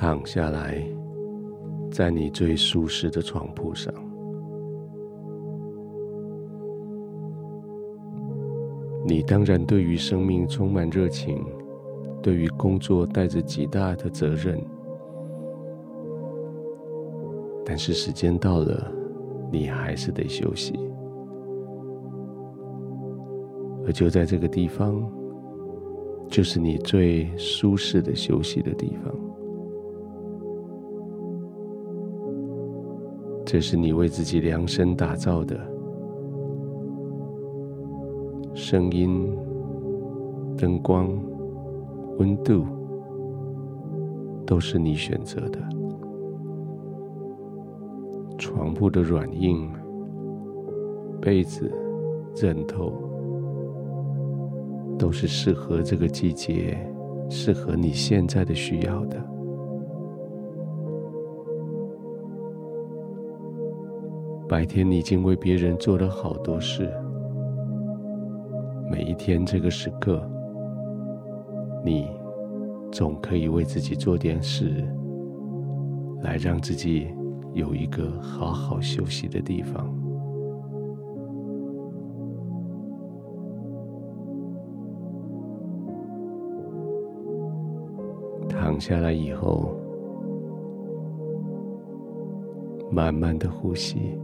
躺下来，在你最舒适的床铺上。你当然对于生命充满热情，对于工作带着极大的责任。但是时间到了，你还是得休息。而就在这个地方，就是你最舒适的休息的地方。这是你为自己量身打造的，声音、灯光、温度，都是你选择的。床铺的软硬、被子、枕头。都是适合这个季节，适合你现在的需要的。白天你已经为别人做了好多事，每一天这个时刻，你总可以为自己做点事，来让自己有一个好好休息的地方。躺下来以后，慢慢的呼吸，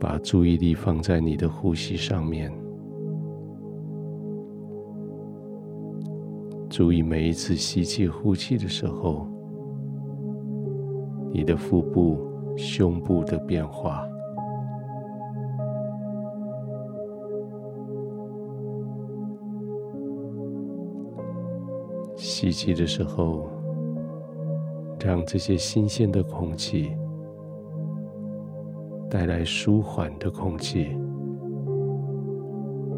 把注意力放在你的呼吸上面，注意每一次吸气、呼气的时候，你的腹部、胸部的变化。吸气的时候，让这些新鲜的空气带来舒缓的空气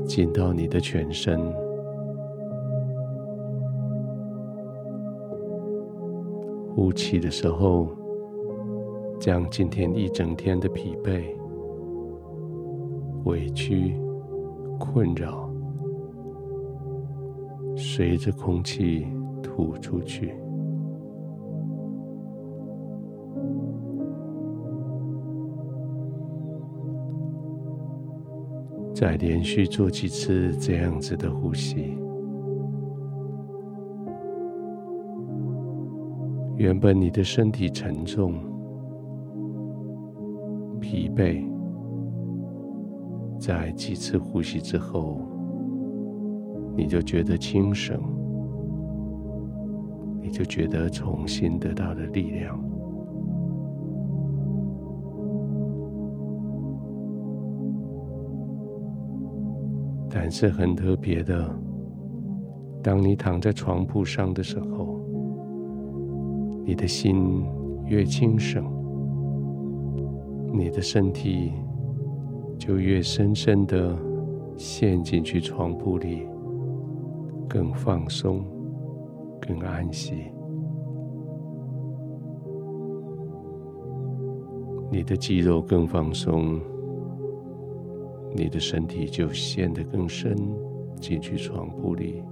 进到你的全身。呼气的时候，将今天一整天的疲惫、委屈、困扰，随着空气。吐出去。再连续做几次这样子的呼吸。原本你的身体沉重、疲惫，在几次呼吸之后，你就觉得轻省。你就觉得重新得到了力量，但是很特别的，当你躺在床铺上的时候，你的心越轻省，你的身体就越深深的陷进去床铺里，更放松。更安息，你的肌肉更放松，你的身体就陷得更深进去床铺里，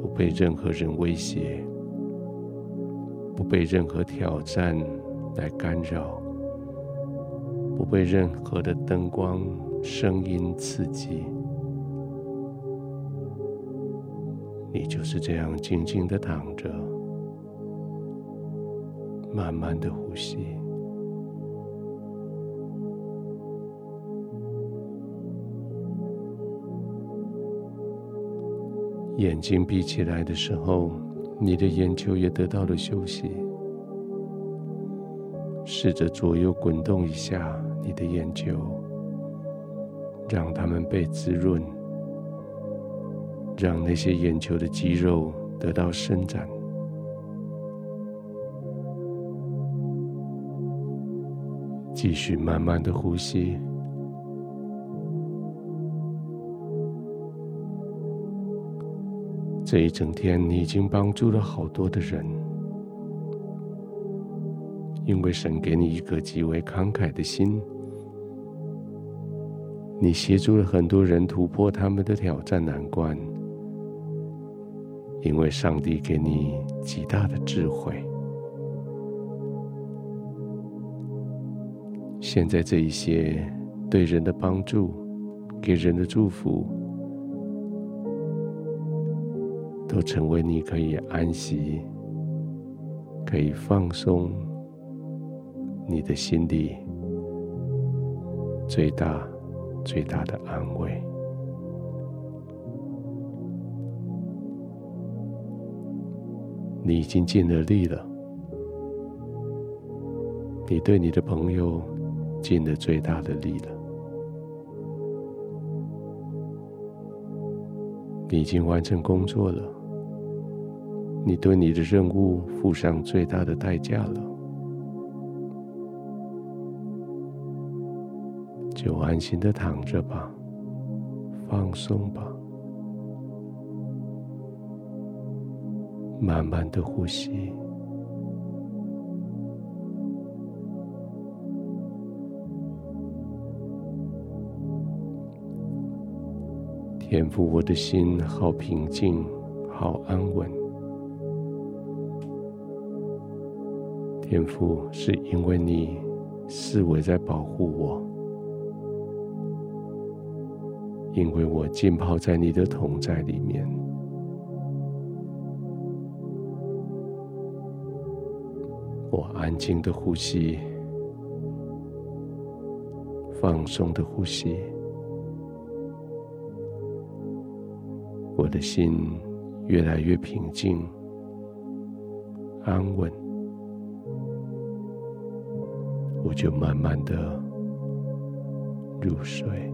不被任何人威胁，不被任何挑战来干扰，不被任何的灯光、声音刺激。你就是这样静静的躺着，慢慢的呼吸。眼睛闭起来的时候，你的眼球也得到了休息。试着左右滚动一下你的眼球，让它们被滋润。让那些眼球的肌肉得到伸展，继续慢慢的呼吸。这一整天，你已经帮助了好多的人，因为神给你一个极为慷慨的心，你协助了很多人突破他们的挑战难关，因为上帝给你极大的智慧。现在这一些对人的帮助，给人的祝福，都成为你可以安息、可以放松你的心里最大、最大的安慰。你已经尽了力了，你对你的朋友尽了最大的力了。你已经完成工作了，你对你的任务付上最大的代价了，就安心的躺着吧，放松吧，慢慢的呼吸。天父，我的心好平静，好安稳。天父，是因为你四围在保护我，因为我浸泡在你的同在里面。我安静的呼吸，放松的呼吸。我的心越来越平静、安稳，我就慢慢的入睡。